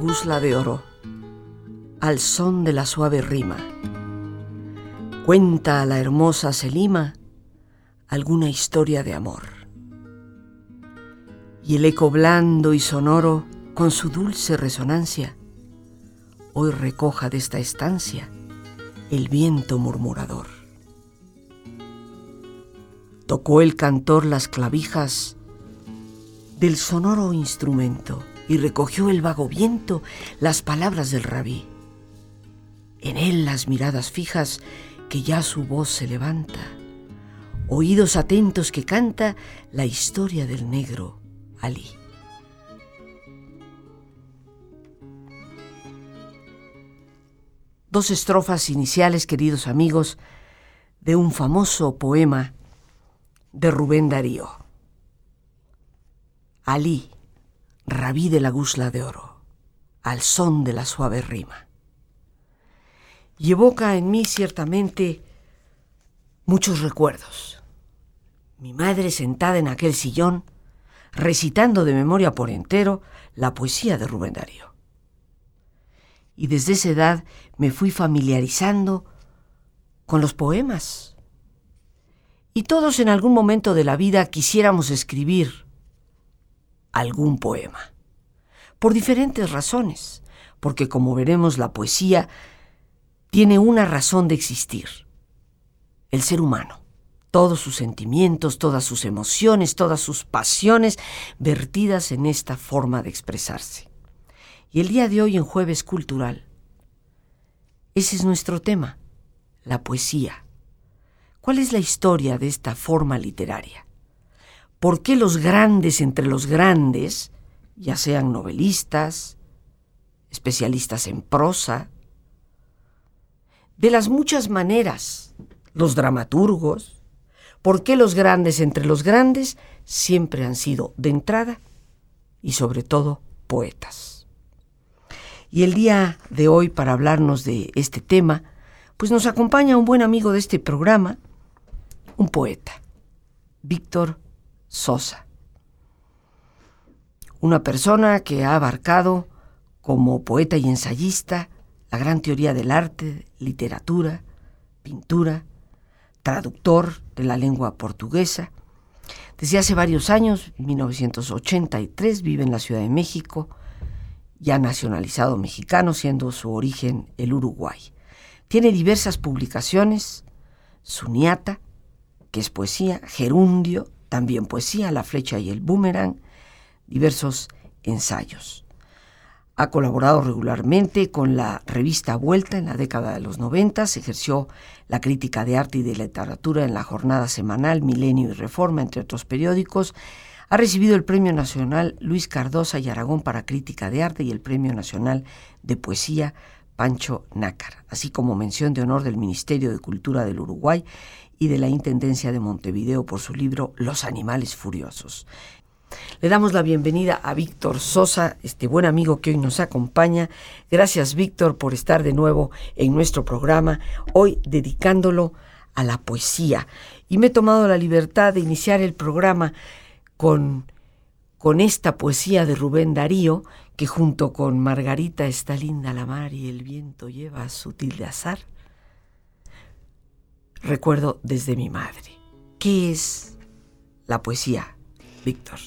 Gusla de oro, al son de la suave rima. Cuenta a la hermosa Selima alguna historia de amor. Y el eco blando y sonoro, con su dulce resonancia, hoy recoja de esta estancia el viento murmurador. Tocó el cantor las clavijas del sonoro instrumento y recogió el vago viento las palabras del rabí. En él las miradas fijas que ya su voz se levanta, oídos atentos que canta la historia del negro Ali. Dos estrofas iniciales, queridos amigos, de un famoso poema de Rubén Darío. Ali rabí de la gusla de oro, al son de la suave rima. Y evoca en mí ciertamente muchos recuerdos. Mi madre sentada en aquel sillón, recitando de memoria por entero la poesía de Rubén Darío. Y desde esa edad me fui familiarizando con los poemas. Y todos en algún momento de la vida quisiéramos escribir algún poema. Por diferentes razones, porque como veremos la poesía tiene una razón de existir. El ser humano, todos sus sentimientos, todas sus emociones, todas sus pasiones vertidas en esta forma de expresarse. Y el día de hoy en jueves cultural, ese es nuestro tema, la poesía. ¿Cuál es la historia de esta forma literaria? ¿Por qué los grandes entre los grandes, ya sean novelistas, especialistas en prosa, de las muchas maneras, los dramaturgos, por qué los grandes entre los grandes siempre han sido de entrada y sobre todo poetas? Y el día de hoy para hablarnos de este tema, pues nos acompaña un buen amigo de este programa, un poeta, Víctor Sosa. Una persona que ha abarcado como poeta y ensayista la gran teoría del arte, literatura, pintura, traductor de la lengua portuguesa. Desde hace varios años, 1983, vive en la Ciudad de México, ya nacionalizado mexicano, siendo su origen el Uruguay. Tiene diversas publicaciones, Suniata, que es poesía, Gerundio, también poesía, La flecha y el boomerang, diversos ensayos. Ha colaborado regularmente con la revista Vuelta en la década de los 90, ejerció la crítica de arte y de literatura en la jornada semanal Milenio y Reforma, entre otros periódicos. Ha recibido el Premio Nacional Luis Cardosa y Aragón para Crítica de Arte y el Premio Nacional de Poesía Pancho Nácar, así como mención de honor del Ministerio de Cultura del Uruguay y de la Intendencia de Montevideo por su libro Los Animales Furiosos. Le damos la bienvenida a Víctor Sosa, este buen amigo que hoy nos acompaña. Gracias Víctor por estar de nuevo en nuestro programa, hoy dedicándolo a la poesía. Y me he tomado la libertad de iniciar el programa con, con esta poesía de Rubén Darío, que junto con Margarita está linda la mar y el viento lleva sutil de azar recuerdo desde mi madre. ¿Qué es la poesía, Víctor?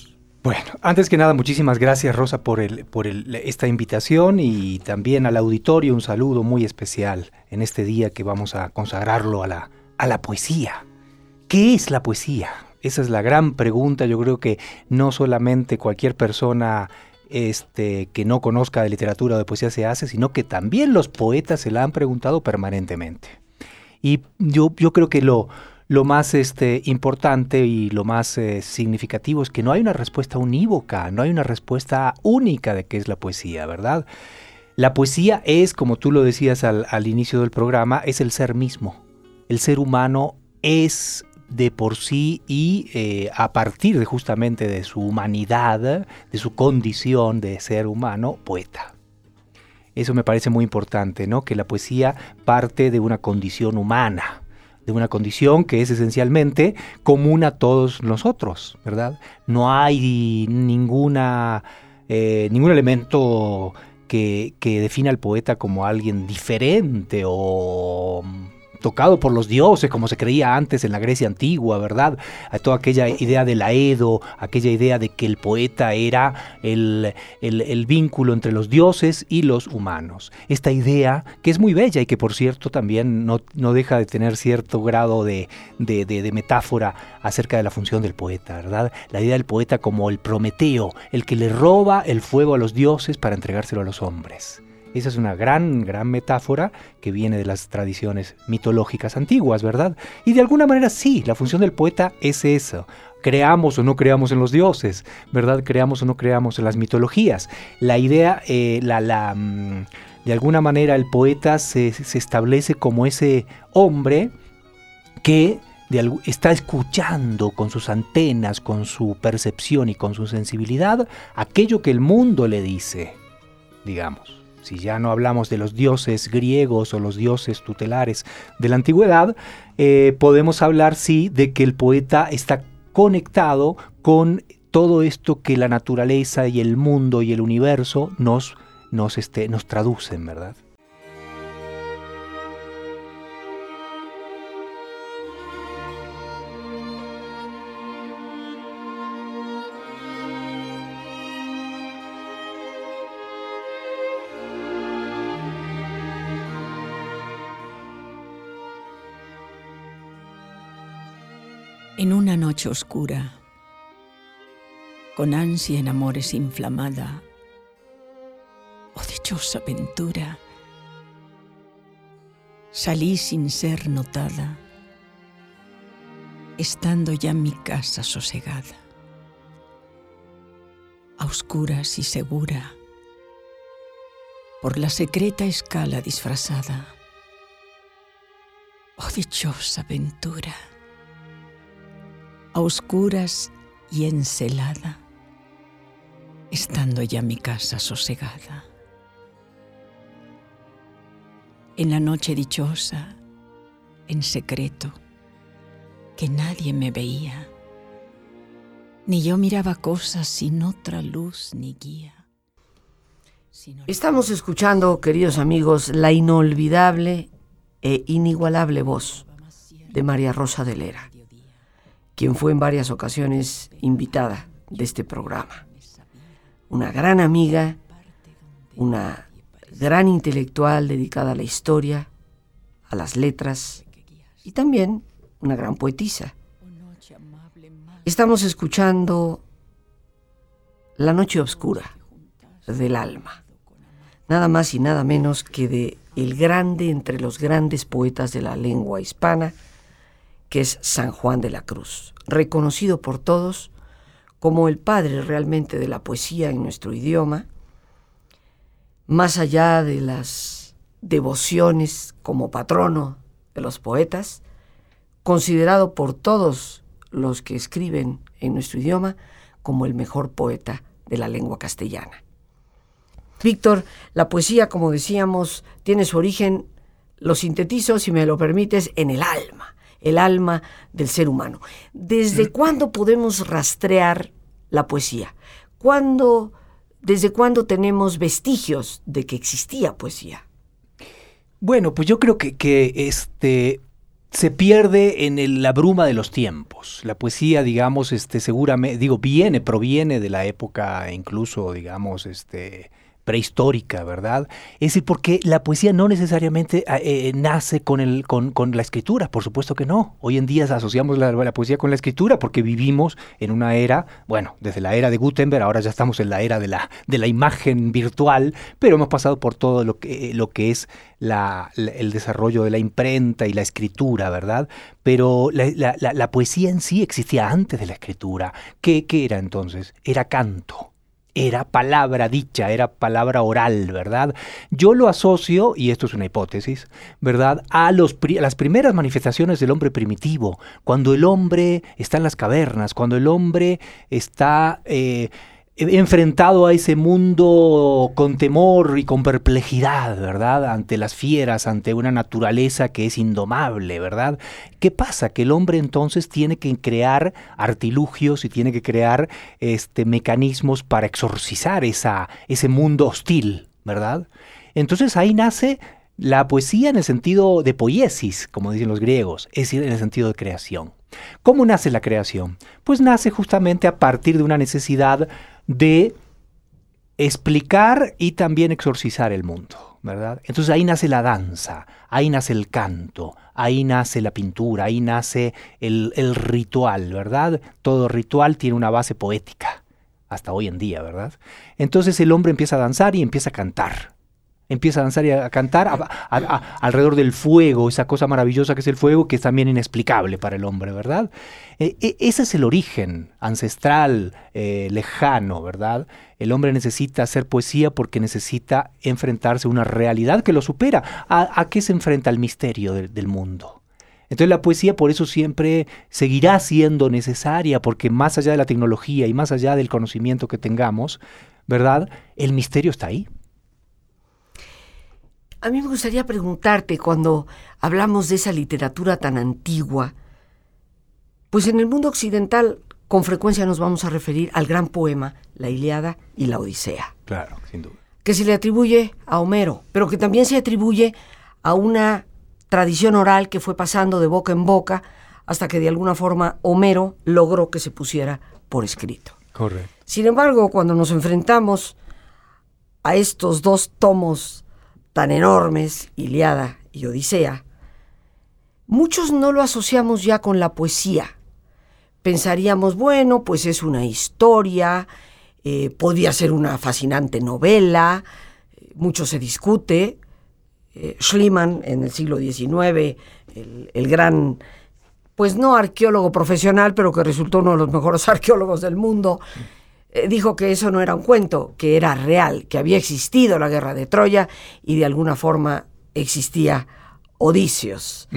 Bueno, antes que nada, muchísimas gracias Rosa por, esta invitación y también al auditorio un saludo muy especial en este día que vamos a consagrarlo a la, a la poesía. ¿Qué es la poesía? Esa es la gran pregunta. Yo creo que no solamente cualquier persona este, que no conozca de literatura o de poesía se hace, sino que también los poetas se la han preguntado permanentemente. Y yo, yo creo que lo, lo más este, importante y lo más eh, significativo es que no hay una respuesta unívoca, no hay una respuesta única de qué es la poesía, ¿verdad? La poesía es, como tú lo decías al, al inicio del programa, es el ser mismo. El ser humano es de por sí y eh, a partir de justamente de su humanidad, de su condición de ser humano, poeta. Eso me parece muy importante, ¿no? Que la poesía parte de una condición humana, de una condición que es esencialmente común a todos nosotros, ¿verdad? No hay ninguna, eh, ningún elemento que, que defina al poeta como alguien diferente o tocado por los dioses, como se creía antes en la Grecia antigua, ¿verdad? A toda aquella idea del aedo, aquella idea de que el poeta era el, vínculo entre los dioses y los humanos. Esta idea, que es muy bella y que por cierto también no, deja de tener cierto grado de, de metáfora acerca de la función del poeta, ¿verdad? La idea del poeta como el Prometeo, el que le roba el fuego a los dioses para entregárselo a los hombres. Esa es una gran, gran metáfora que viene de las tradiciones mitológicas antiguas, ¿verdad? Y de alguna manera sí, la función del poeta es eso. Creamos o no creamos en los dioses, ¿verdad? Creamos o no creamos en las mitologías. La idea, eh, la, la, mm, de alguna manera el poeta se, establece como ese hombre que está escuchando con sus antenas, con su percepción y con su sensibilidad aquello que el mundo le dice, digamos si ya no hablamos de los dioses griegos o los dioses tutelares de la antigüedad, eh, podemos hablar sí de que el poeta está conectado con todo esto que la naturaleza y el mundo y el universo nos, nos, este, nos traducen, ¿verdad? Noche oscura, con ansia en amores inflamada, oh dichosa aventura, salí sin ser notada, estando ya mi casa sosegada, a oscuras y segura, por la secreta escala disfrazada. Oh dichosa aventura a oscuras y encelada, estando ya mi casa sosegada. En la noche dichosa, en secreto, que nadie me veía, ni yo miraba cosas sin otra luz ni guía. Estamos escuchando, queridos amigos, la inolvidable e inigualable voz de María Rosa de Lera quien fue en varias ocasiones invitada de este programa. Una gran amiga, una gran intelectual dedicada a la historia, a las letras y también una gran poetisa. Estamos escuchando La noche oscura del alma, nada más y nada menos que de el grande entre los grandes poetas de la lengua hispana, que es San Juan de la Cruz, reconocido por todos como el padre realmente de la poesía en nuestro idioma, más allá de las devociones como patrono de los poetas, considerado por todos los que escriben en nuestro idioma como el mejor poeta de la lengua castellana. Víctor, la poesía, como decíamos, tiene su origen, lo sintetizo, si me lo permites, en el alma el alma del ser humano. ¿Desde cuándo podemos rastrear la poesía? ¿Cuándo, ¿Desde cuándo tenemos vestigios de que existía poesía? Bueno, pues yo creo que, que este, se pierde en la bruma de los tiempos. La poesía, digamos, este, seguramente, digo, viene, proviene de la época incluso, digamos, este, prehistórica, ¿verdad? Es decir, porque la poesía no necesariamente ah, eh, nace con, el, con, con, la escritura, por supuesto que no. Hoy en día asociamos la, la, poesía con la escritura porque vivimos en una era, bueno, desde la era de Gutenberg, ahora ya estamos en la era de la, de la imagen virtual, pero hemos pasado por todo lo que, lo que es la, el desarrollo de la imprenta y la escritura, ¿verdad? Pero la, la, poesía en sí existía antes de la escritura. ¿Qué, ¿Qué era entonces? Era canto era palabra dicha, era palabra oral, ¿verdad? Yo lo asocio, y esto es una hipótesis, ¿verdad? A, los, las primeras manifestaciones del hombre primitivo, cuando el hombre está en las cavernas, cuando el hombre está... Eh, enfrentado a ese mundo con temor y con perplejidad, ¿verdad? Ante las fieras, ante una naturaleza que es indomable, ¿verdad? ¿Qué pasa? Que el hombre entonces tiene que crear artilugios y tiene que crear este, mecanismos para exorcizar esa, ese mundo hostil, ¿verdad? Entonces ahí nace la poesía en el sentido de poiesis, como dicen los griegos, es decir, en el sentido de creación. ¿Cómo nace la creación? Pues nace justamente a partir de una necesidad de explicar y también exorcizar el mundo, ¿verdad? Entonces ahí nace la danza, ahí nace el canto, ahí nace la pintura, ahí nace el, el ritual, ¿verdad? Todo ritual tiene una base poética, hasta hoy en día, ¿verdad? Entonces el hombre empieza a danzar y empieza a cantar, empieza a danzar y a cantar alrededor del fuego, esa cosa maravillosa que es el fuego, que es también inexplicable para el hombre, ¿verdad? E, e, ese es el origen ancestral, eh, lejano, ¿verdad? El hombre necesita hacer poesía porque necesita enfrentarse a una realidad que lo supera. ¿A, qué se enfrenta el misterio del mundo? Entonces la poesía por eso siempre seguirá siendo necesaria, porque más allá de la tecnología y más allá del conocimiento que tengamos, ¿verdad? El misterio está ahí. A mí me gustaría preguntarte, cuando hablamos de esa literatura tan antigua, pues en el mundo occidental con frecuencia nos vamos a referir al gran poema, la Iliada y la Odisea. Claro, sin duda. Que se le atribuye a Homero, pero que también se atribuye a una tradición oral que fue pasando de boca en boca hasta que de alguna forma Homero logró que se pusiera por escrito. Correcto. Sin embargo, cuando nos enfrentamos a estos dos tomos tan enormes, Iliada y Odisea, muchos no lo asociamos ya con la poesía. Pensaríamos, bueno, pues es una historia, eh, podría ser una fascinante novela, mucho se discute. Eh, Schliemann en el siglo XIX, el, gran pues no arqueólogo profesional, pero que resultó uno de los mejores arqueólogos del mundo, dijo que eso no era un cuento, que era real, que había existido la guerra de Troya y de alguna forma existía Odisios.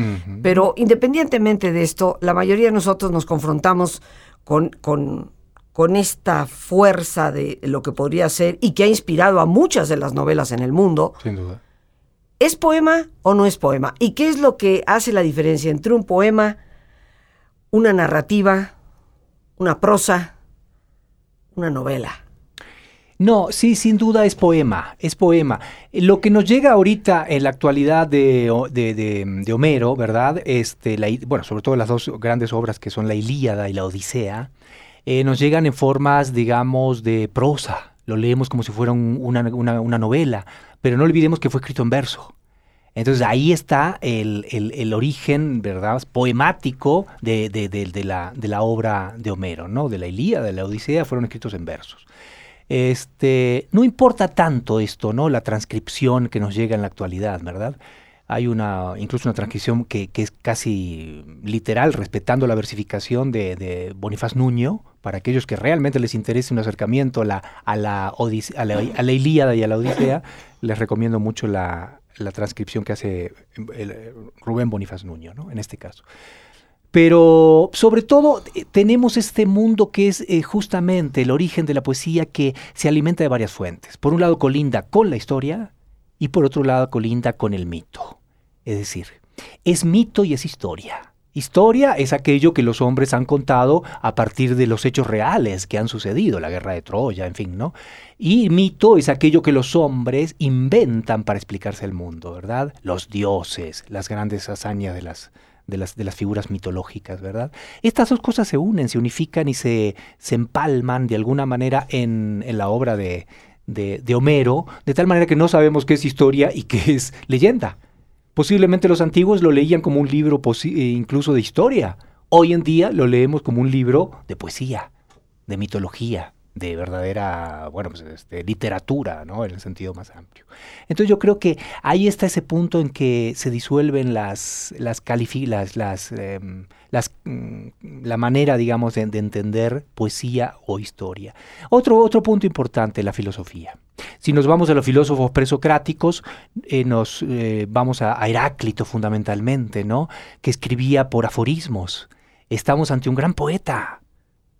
Pero independientemente de esto, la mayoría de nosotros nos confrontamos con, con, con esta fuerza de lo que podría ser y que ha inspirado a muchas de las novelas en el mundo. Sin duda. ¿Es poema o no es poema? ¿Y qué es lo que hace la diferencia entre un poema, una narrativa, una prosa una novela. No, sí, sin duda es poema, es poema. Lo que nos llega ahorita en la actualidad de, de, Homero, ¿verdad? Este, bueno, sobre todo las dos grandes obras que son la Ilíada y la Odisea, eh, nos llegan en formas, digamos, de prosa. Lo leemos como si fuera una, una, novela, pero no olvidemos que fue escrito en verso. Entonces ahí está el, el, origen, ¿verdad?, poemático de, de, la, de la obra de Homero, ¿no? De la Ilíada, de la Odisea, fueron escritos en versos. Este, no importa tanto esto, ¿no? La transcripción que nos llega en la actualidad, ¿verdad? Hay una, incluso una transcripción que, que es casi literal, respetando la versificación de, Bonifaz Nuño, para aquellos que realmente les interese un acercamiento a la, a la, a la, a la Ilíada y a la Odisea, les recomiendo mucho la, la transcripción que hace eh, Rubén Bonifaz Nuño, ¿no? En este caso. Pero sobre todo eh, tenemos este mundo que es eh, justamente el origen de la poesía que se alimenta de varias fuentes. Por un lado colinda con la historia y por otro lado colinda con el mito. Es decir, es mito y es historia. Historia es aquello que los hombres han contado a partir de los hechos reales que han sucedido, la guerra de Troya, en fin, ¿no? Y mito es aquello que los hombres inventan para explicarse el mundo, ¿verdad? Los dioses, las grandes hazañas de las, de las, de las figuras mitológicas, ¿verdad? Estas dos cosas se unen, se unifican y se, se empalman de alguna manera en, en la obra de, de, Homero, de tal manera que no sabemos qué es historia y qué es leyenda. Posiblemente los antiguos lo leían como un libro eh, incluso de historia. Hoy en día lo leemos como un libro de poesía, de mitología, de verdadera, bueno, pues, este, literatura, ¿no? En el sentido más amplio. Entonces yo creo que ahí está ese punto en que se disuelven las, las las, em, mm, la manera, digamos, de, entender poesía o historia. Otro, otro punto importante, la filosofía. Si nos vamos a los filósofos presocráticos, eh, nos eh, vamos a, Heráclito fundamentalmente, ¿no? Que escribía por aforismos. Estamos ante un gran poeta,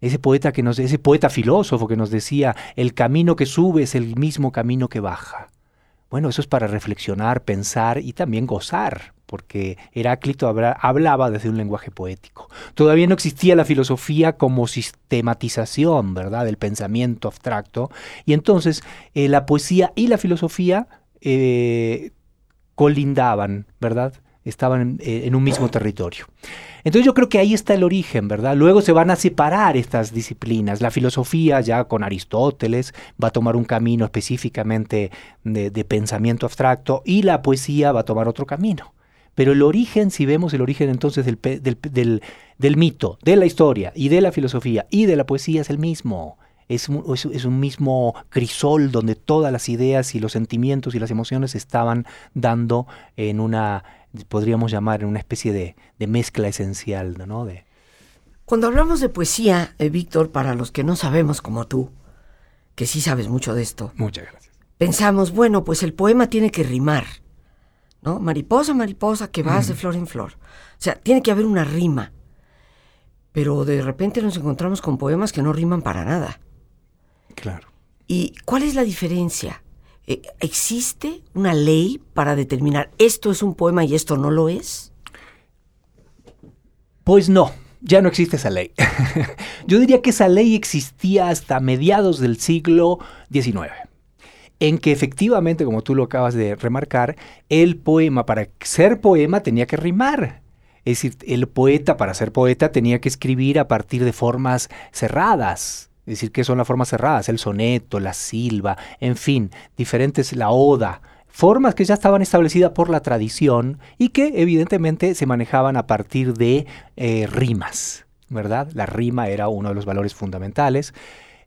ese poeta que nos, ese poeta filósofo que nos decía, el camino que sube es el mismo camino que baja. Bueno, eso es para reflexionar, pensar y también gozar, porque Heráclito hablaba desde un lenguaje poético. Todavía no existía la filosofía como sistematización, ¿verdad?, del pensamiento abstracto, y entonces eh, la poesía y la filosofía eh, colindaban, ¿verdad? Estaban eh, en un mismo territorio. Entonces yo creo que ahí está el origen, ¿verdad? Luego se van a separar estas disciplinas. La filosofía ya con Aristóteles va a tomar un camino específicamente de, pensamiento abstracto y la poesía va a tomar otro camino. Pero el origen, si vemos el origen entonces del, del, mito, de la historia y de la filosofía y de la poesía es el mismo. Es, es, un mismo crisol donde todas las ideas y los sentimientos y las emociones estaban dando en una podríamos llamar una especie de, mezcla esencial, ¿no? De... Cuando hablamos de poesía, eh, Víctor, para los que no sabemos como tú, que sí sabes mucho de esto. Muchas gracias. Pensamos, bueno, pues el poema tiene que rimar, ¿no? Mariposa, mariposa, que vas de flor en flor. O sea, tiene que haber una rima. Pero de repente nos encontramos con poemas que no riman para nada. Claro. ¿Y cuál es la diferencia? Eh, ¿Existe una ley para determinar esto es un poema y esto no lo es? Pues no, ya no existe esa ley. Yo diría que esa ley existía hasta mediados del siglo XIX, en que efectivamente, como tú lo acabas de remarcar, el poema, para ser poema, tenía que rimar. Es decir, el poeta, para ser poeta, tenía que escribir a partir de formas cerradas, es decir, que son las formas cerradas, el soneto, la silva, en fin, diferentes, la oda, formas que ya estaban establecidas por la tradición y que evidentemente se manejaban a partir de eh, rimas, ¿verdad? La rima era uno de los valores fundamentales.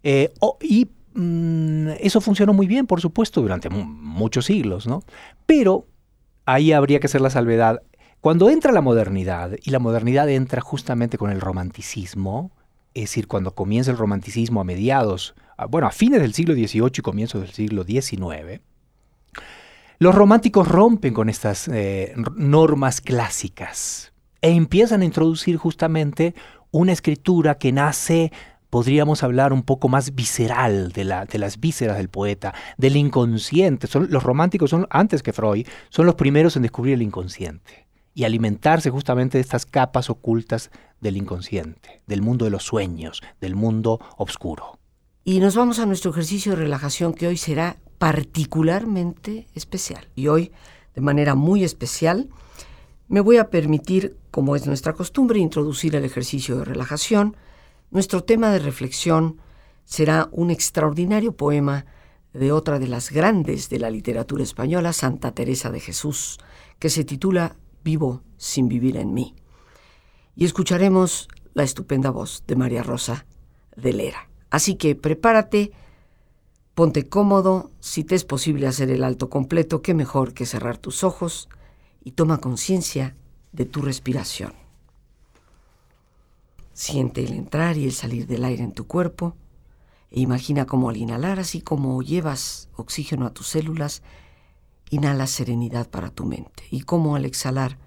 Eh, y mm, eso funcionó muy bien, por supuesto, durante muchos siglos, ¿no? Pero ahí habría que hacer la salvedad. Cuando entra la modernidad, y la modernidad entra justamente con el romanticismo, es decir, cuando comienza el romanticismo a mediados, bueno, a fines del siglo XVIII y comienzos del siglo XIX, los románticos rompen con estas eh, normas clásicas e empiezan a introducir justamente una escritura que nace, podríamos hablar un poco más visceral de, la, de las vísceras del poeta, del inconsciente. Son, los románticos son, antes que Freud, son los primeros en descubrir el inconsciente y alimentarse justamente de estas capas ocultas del inconsciente, del mundo de los sueños, del mundo oscuro. Y nos vamos a nuestro ejercicio de relajación que hoy será particularmente especial. Y hoy, de manera muy especial, me voy a permitir, como es nuestra costumbre, introducir el ejercicio de relajación. Nuestro tema de reflexión será un extraordinario poema de otra de las grandes de la literatura española, Santa Teresa de Jesús, que se titula Vivo sin vivir en mí y escucharemos la estupenda voz de María Rosa de Lera. Así que prepárate, ponte cómodo, si te es posible hacer el alto completo, qué mejor que cerrar tus ojos y toma conciencia de tu respiración. Siente el entrar y el salir del aire en tu cuerpo e imagina cómo al inhalar, así como llevas oxígeno a tus células, inhalas serenidad para tu mente y cómo al exhalar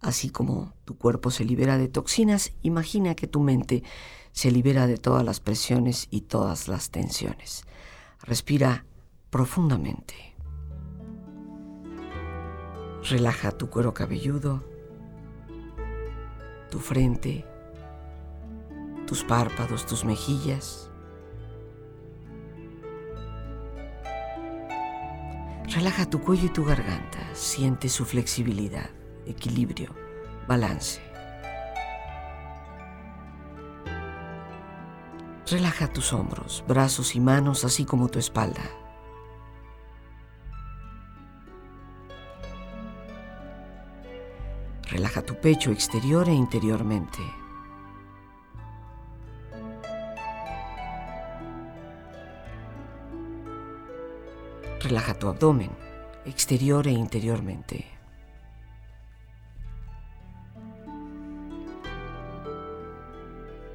Así como tu cuerpo se libera de toxinas, imagina que tu mente se libera de todas las presiones y todas las tensiones. Respira profundamente. Relaja tu cuero cabelludo, tu frente, tus párpados, tus mejillas. Relaja tu cuello y tu garganta, siente su flexibilidad, equilibrio, balance. Relaja tus hombros, brazos y manos, así como tu espalda. Relaja tu pecho exterior e interiormente. Relaja tu abdomen, exterior e interiormente.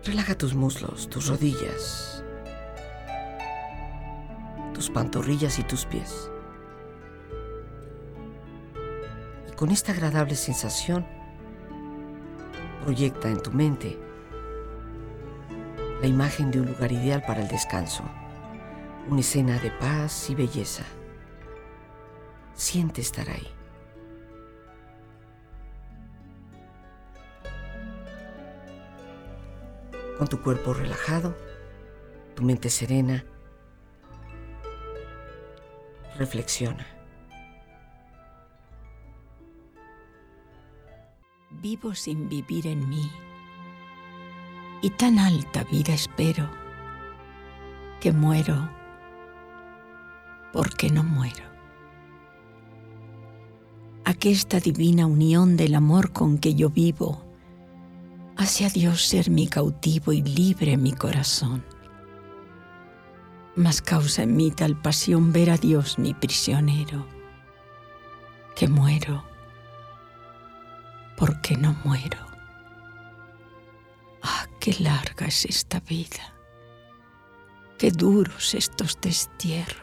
Relaja tus muslos, tus rodillas, tus pantorrillas y tus pies. Y con esta agradable sensación, proyecta en tu mente la imagen de un lugar ideal para el descanso una escena de paz y belleza. Siente estar ahí. Con tu cuerpo relajado, tu mente serena, reflexiona. Vivo sin vivir en mí y tan alta vida espero que muero porque no muero. Aquesta divina unión del amor con que yo vivo hace a Dios ser mi cautivo y libre mi corazón. Mas causa en mí tal pasión ver a Dios mi prisionero, que muero porque no muero. Ah, qué larga es esta vida, qué duros estos destierros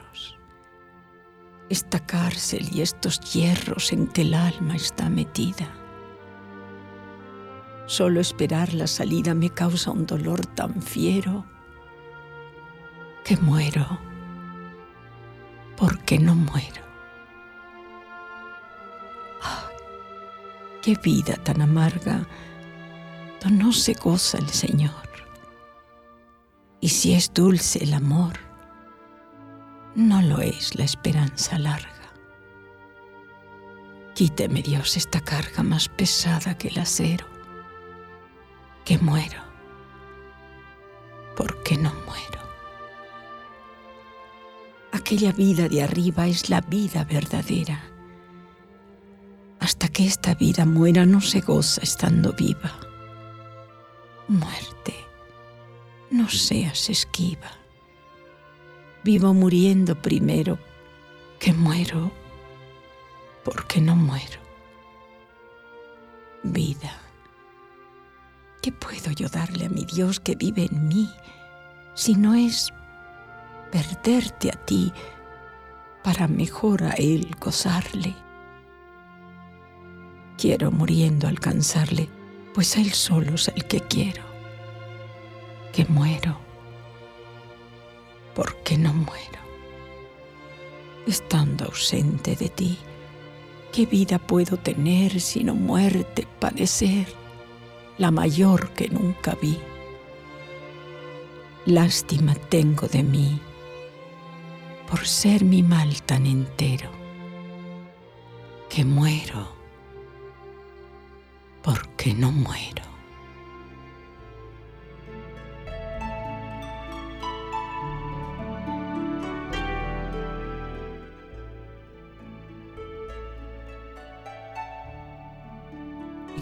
esta cárcel y estos hierros en que el alma está metida. Solo esperar la salida me causa un dolor tan fiero que muero porque no muero. Ah, qué vida tan amarga no se goza el Señor. Y si es dulce el amor, no lo es la esperanza larga. Quíteme Dios esta carga más pesada que el acero, que muero, porque no muero. Aquella vida de arriba es la vida verdadera. Hasta que esta vida muera no se goza estando viva. Muerte, no seas esquiva vivo muriendo primero que muero porque no muero. Vida, ¿qué puedo yo darle a mi Dios que vive en mí si no es perderte a ti para mejor a Él gozarle? Quiero muriendo alcanzarle, pues Él solo es el que quiero, que muero porque no muero. Estando ausente de ti, ¿qué vida puedo tener sino muerte padecer, la mayor que nunca vi? Lástima tengo de mí por ser mi mal tan entero, que muero porque no muero.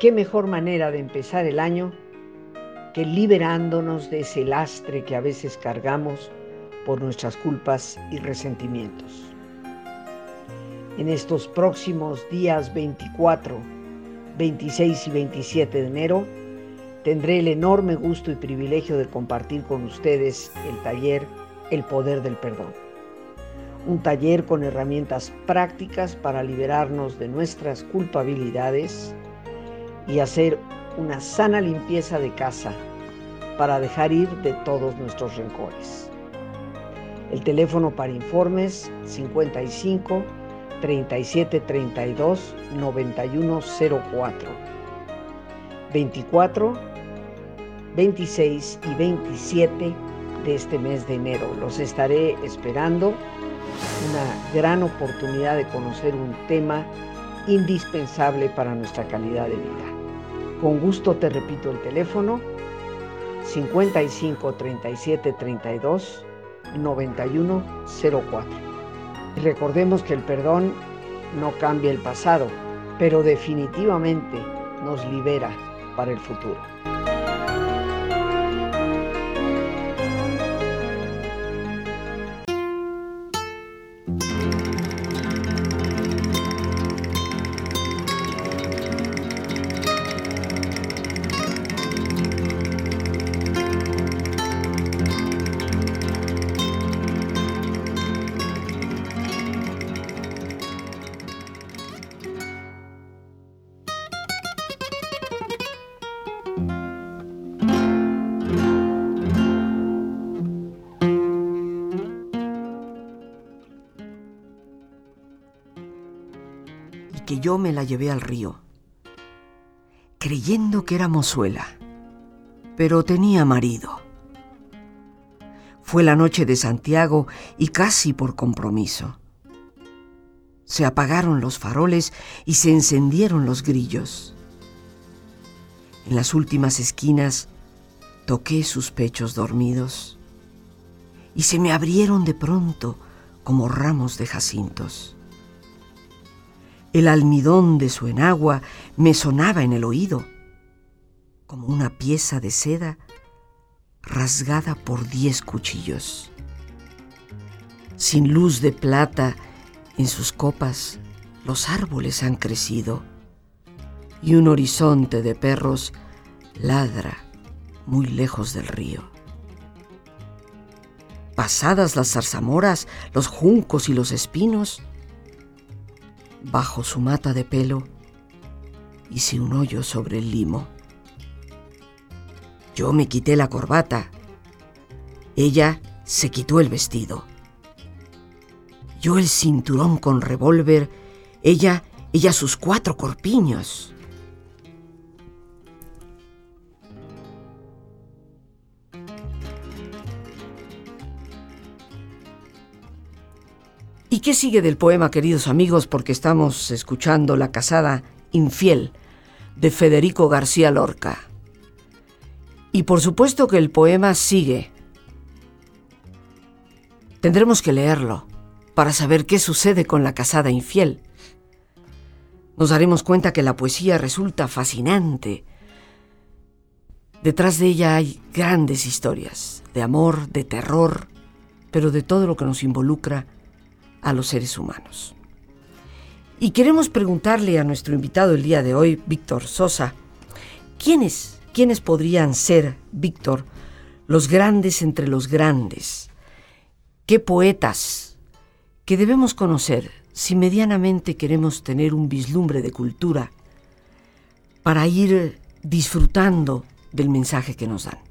Qué mejor manera de empezar el año que liberándonos de ese lastre que a veces cargamos por nuestras culpas y resentimientos. En estos próximos días 24, 26 y 27 de enero, tendré el enorme gusto y privilegio de compartir con ustedes el taller El Poder del Perdón. Un taller con herramientas prácticas para liberarnos de nuestras culpabilidades, y hacer una sana limpieza de casa para dejar ir de todos nuestros rencores. El teléfono para informes 55 37 32 91 04 24 26 y 27 de este mes de enero. Los estaré esperando. Una gran oportunidad de conocer un tema indispensable para nuestra calidad de vida. Con gusto te repito el teléfono 55 37 32 91 04. Y recordemos que el perdón no cambia el pasado, pero definitivamente nos libera para el futuro. Yo me la llevé al río, creyendo que era mozuela, pero tenía marido. Fue la noche de Santiago y casi por compromiso. Se apagaron los faroles y se encendieron los grillos. En las últimas esquinas toqué sus pechos dormidos y se me abrieron de pronto como ramos de jacintos. El almidón de su enagua me sonaba en el oído, como una pieza de seda rasgada por diez cuchillos. Sin luz de plata en sus copas, los árboles han crecido y un horizonte de perros ladra muy lejos del río. Pasadas las zarzamoras, los juncos y los espinos, bajo su mata de pelo, hice un hoyo sobre el limo. Yo me quité la corbata. Ella se quitó el vestido. Yo el cinturón con revólver, ella, ella sus cuatro corpiños. ¿Y qué sigue del poema, queridos amigos? Porque estamos escuchando La casada infiel de Federico García Lorca. Y por supuesto que el poema sigue. Tendremos que leerlo para saber qué sucede con la casada infiel. Nos daremos cuenta que la poesía resulta fascinante. Detrás de ella hay grandes historias, de amor, de terror, pero de todo lo que nos involucra a los seres humanos. Y queremos preguntarle a nuestro invitado el día de hoy, Víctor Sosa, ¿quiénes, quiénes podrían ser, Víctor, los grandes entre los grandes? ¿Qué poetas que debemos conocer si medianamente queremos tener un vislumbre de cultura para ir disfrutando del mensaje que nos dan?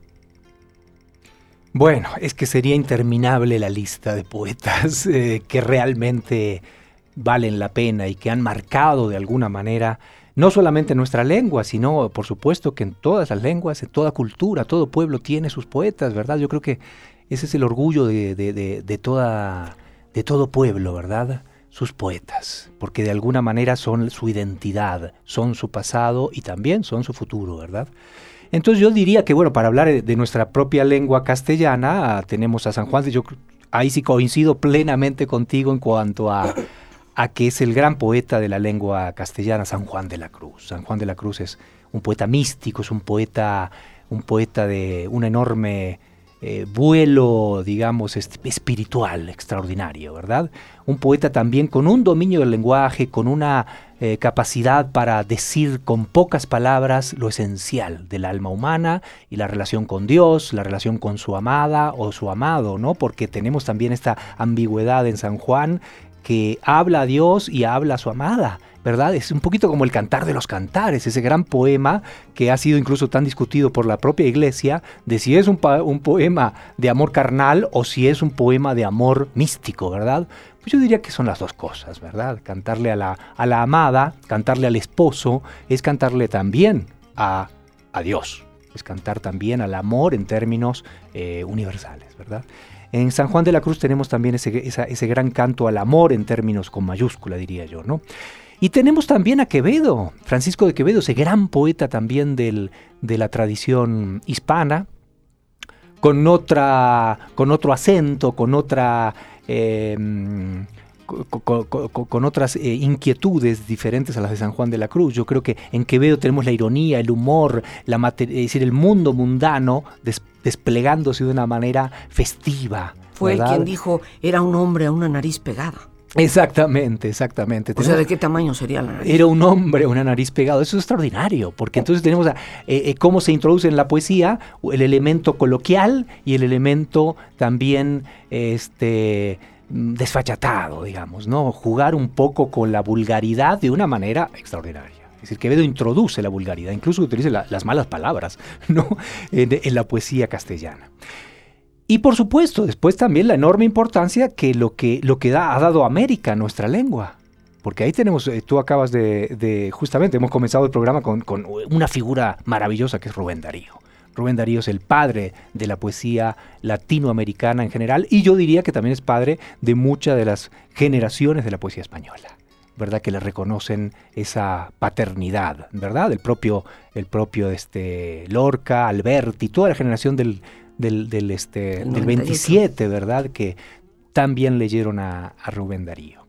Bueno, es que sería interminable la lista de poetas eh, que realmente valen la pena y que han marcado de alguna manera no solamente nuestra lengua, sino por supuesto que en todas las lenguas, en toda cultura, todo pueblo tiene sus poetas, ¿verdad? Yo creo que ese es el orgullo de, de, toda, de todo pueblo, ¿verdad? Sus poetas, porque de alguna manera son su identidad, son su pasado y también son su futuro, ¿verdad? Entonces yo diría que, bueno, para hablar de nuestra propia lengua castellana, tenemos a San Juan, yo ahí sí coincido plenamente contigo en cuanto a, a que es el gran poeta de la lengua castellana, San Juan de la Cruz. San Juan de la Cruz es un poeta místico, es un poeta, un poeta de un enorme eh, vuelo, digamos, espiritual extraordinario, ¿verdad? Un poeta también con un dominio del lenguaje, con una eh, capacidad para decir con pocas palabras lo esencial del alma humana y la relación con Dios, la relación con su amada o su amado, ¿no? Porque tenemos también esta ambigüedad en San Juan que habla a Dios y habla a su amada, ¿verdad? Es un poquito como el cantar de los cantares, ese gran poema que ha sido incluso tan discutido por la propia iglesia, de si es un, un poema de amor carnal o si es un poema de amor místico, ¿verdad? Yo diría que son las dos cosas, ¿verdad? Cantarle a la, a la amada, cantarle al esposo, es cantarle también a, a Dios, es cantar también al amor en términos eh, universales, ¿verdad? En San Juan de la Cruz tenemos también ese, ese gran canto al amor en términos con mayúscula, diría yo, ¿no? Y tenemos también a Quevedo, Francisco de Quevedo, ese gran poeta también del, de la tradición hispana, con, otra, con otro acento, con otra... Em, con, otras eh, inquietudes diferentes a las de San Juan de la Cruz. Yo creo que en Quevedo tenemos la ironía, el humor, la es decir, el mundo mundano desplegándose de una manera festiva. Fue el quien dijo, era un hombre a una nariz pegada. Exactamente, exactamente. O sea, ¿de qué tamaño sería la nariz? Era un hombre, una nariz pegada. Eso es extraordinario, porque entonces tenemos a, eh, eh, cómo se introduce en la poesía el elemento coloquial y el elemento también este, desfachatado, digamos, ¿no? Jugar un poco con la vulgaridad de una manera extraordinaria. Es decir, Quevedo introduce la vulgaridad, incluso utiliza las malas palabras ¿no? en la poesía castellana. Y por supuesto, después también la enorme importancia que lo que, lo que ha dado América nuestra lengua. Porque ahí tenemos, eh, tú acabas de, justamente, hemos comenzado el programa con, una figura maravillosa que es Rubén Darío. Rubén Darío es el padre de la poesía latinoamericana en general y yo diría que también es padre de muchas de las generaciones de la poesía española. ¿verdad? Que le reconocen esa paternidad, ¿verdad? El propio, el propio este, Lorca, Alberti, toda la generación del, del, este, del 27, ¿verdad? Que también leyeron a, Rubén Darío.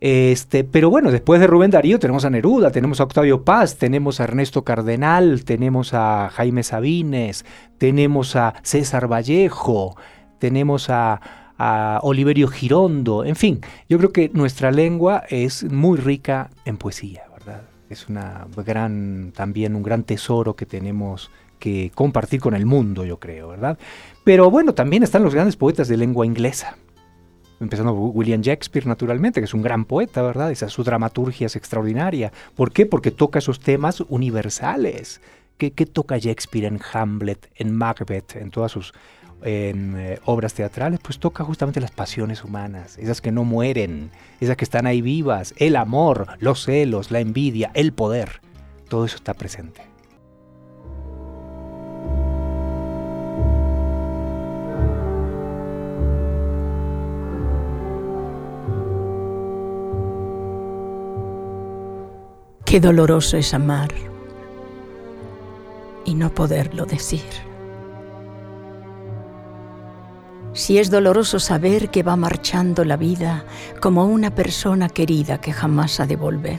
Este, pero bueno, después de Rubén Darío tenemos a Neruda, tenemos a Octavio Paz, tenemos a Ernesto Cardenal, tenemos a Jaime Sabines, tenemos a César Vallejo, tenemos a, a Oliverio Girondo, en fin, yo creo que nuestra lengua es muy rica en poesía, ¿verdad? Es una gran, también un gran tesoro que tenemos que compartir con el mundo, yo creo, ¿verdad? Pero bueno, también están los grandes poetas de lengua inglesa. Empezando por William Shakespeare, naturalmente, que es un gran poeta, ¿verdad? Esa, su dramaturgia es extraordinaria. ¿Por qué? Porque toca esos temas universales. ¿Qué, toca Shakespeare en Hamlet, en Macbeth, en todas sus eh, obras teatrales? Pues toca justamente las pasiones humanas, esas que no mueren, esas que están ahí vivas, el amor, los celos, la envidia, el poder. Todo eso está presente. Qué doloroso es amar y no poderlo decir. Si es doloroso saber que va marchando la vida como una persona querida que jamás ha de volver.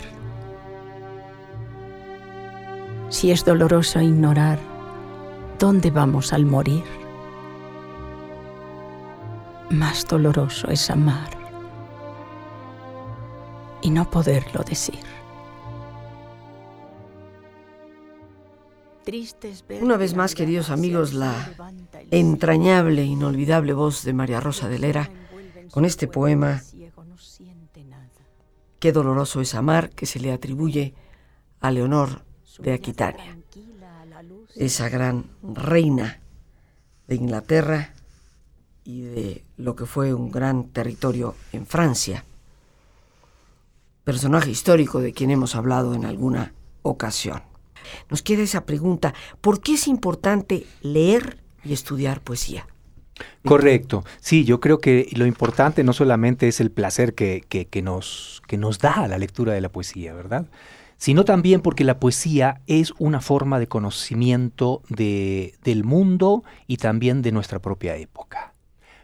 Si es doloroso ignorar dónde vamos al morir. Más doloroso es amar y no poderlo decir. Una vez más, queridos amigos, la entrañable, inolvidable voz de María Rosa de Lera con este poema Qué doloroso es amar, que se le atribuye a Leonor de Aquitania, esa gran reina de Inglaterra y de lo que fue un gran territorio en Francia, personaje histórico de quien hemos hablado en alguna ocasión nos queda esa pregunta, ¿por qué es importante leer y estudiar poesía? Correcto, sí, yo creo que lo importante no solamente es el placer que, que, nos, que nos da la lectura de la poesía, ¿verdad? Sino también porque la poesía es una forma de conocimiento de, del mundo y también de nuestra propia época.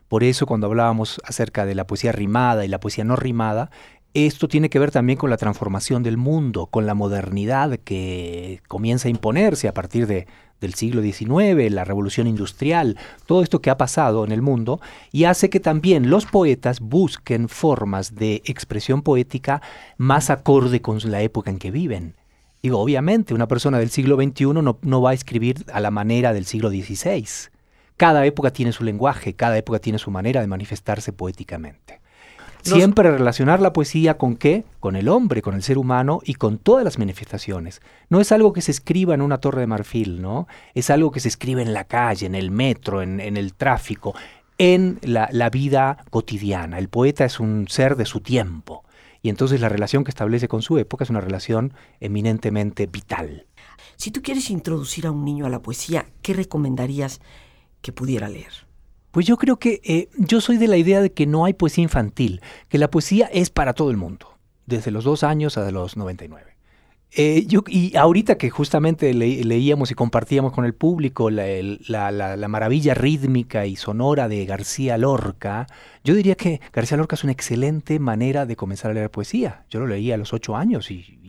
Por eso cuando hablábamos acerca de la poesía rimada y la poesía no rimada, esto tiene que ver también con la transformación del mundo, con la modernidad que comienza a imponerse a partir de, del siglo XIX, la revolución industrial, todo esto que ha pasado en el mundo, y hace que también los poetas busquen formas de expresión poética más acorde con la época en que viven. Digo, obviamente, una persona del siglo XXI no, no va a escribir a la manera del siglo XVI. Cada época tiene su lenguaje, cada época tiene su manera de manifestarse poéticamente. Siempre relacionar la poesía con qué? Con el hombre, con el ser humano y con todas las manifestaciones. No es algo que se escriba en una torre de marfil, ¿no? Es algo que se escribe en la calle, en el metro, en, el tráfico, en la, la vida cotidiana. El poeta es un ser de su tiempo. Y entonces la relación que establece con su época es una relación eminentemente vital. Si tú quieres introducir a un niño a la poesía, ¿qué recomendarías que pudiera leer? Pues yo creo que eh, yo soy de la idea de que no hay poesía infantil, que la poesía es para todo el mundo, desde los dos años a los 99. Eh, yo, y ahorita que justamente leíamos y compartíamos con el público la, la, maravilla rítmica y sonora de García Lorca, yo diría que García Lorca es una excelente manera de comenzar a leer poesía. Yo lo leí a los ocho años y,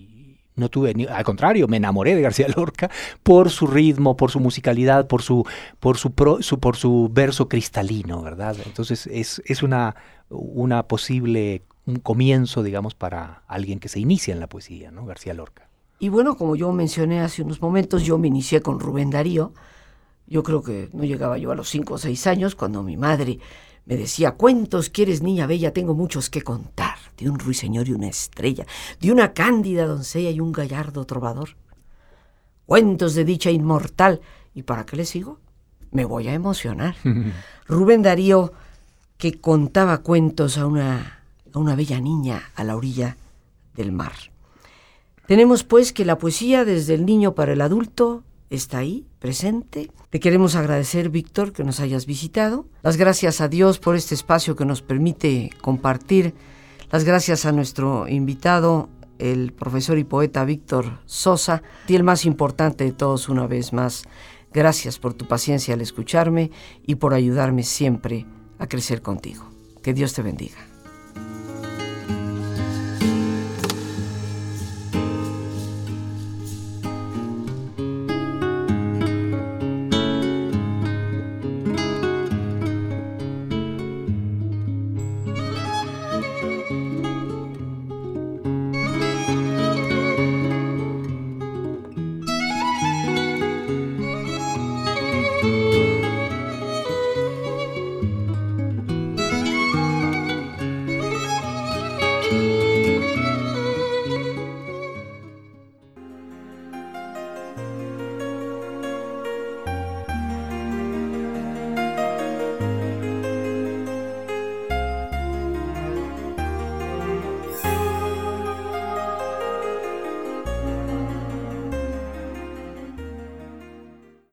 no tuve ni, al contrario, me enamoré de García Lorca por su ritmo, por su musicalidad, por su, por su, por su verso cristalino, ¿verdad? Entonces es, es una, una posible un comienzo, digamos, para alguien que se inicia en la poesía, ¿no? García Lorca. Y bueno, como yo mencioné hace unos momentos, yo me inicié con Rubén Darío. Yo creo que no llegaba yo a los cinco o seis años cuando mi madre me decía, cuentos quieres, niña bella, tengo muchos que contar, de un ruiseñor y una estrella, de una cándida doncella y un gallardo trovador. Cuentos de dicha inmortal. ¿Y para qué le sigo? Me voy a emocionar. Rubén Darío, que contaba cuentos a una, a una bella niña a la orilla del mar. Tenemos pues que la poesía desde el niño para el adulto está ahí, presente. Te queremos agradecer, Víctor, que nos hayas visitado. Las gracias a Dios por este espacio que nos permite compartir. Las gracias a nuestro invitado, el profesor y poeta Víctor Sosa. Y el más importante de todos, una vez más, gracias por tu paciencia al escucharme y por ayudarme siempre a crecer contigo. Que Dios te bendiga.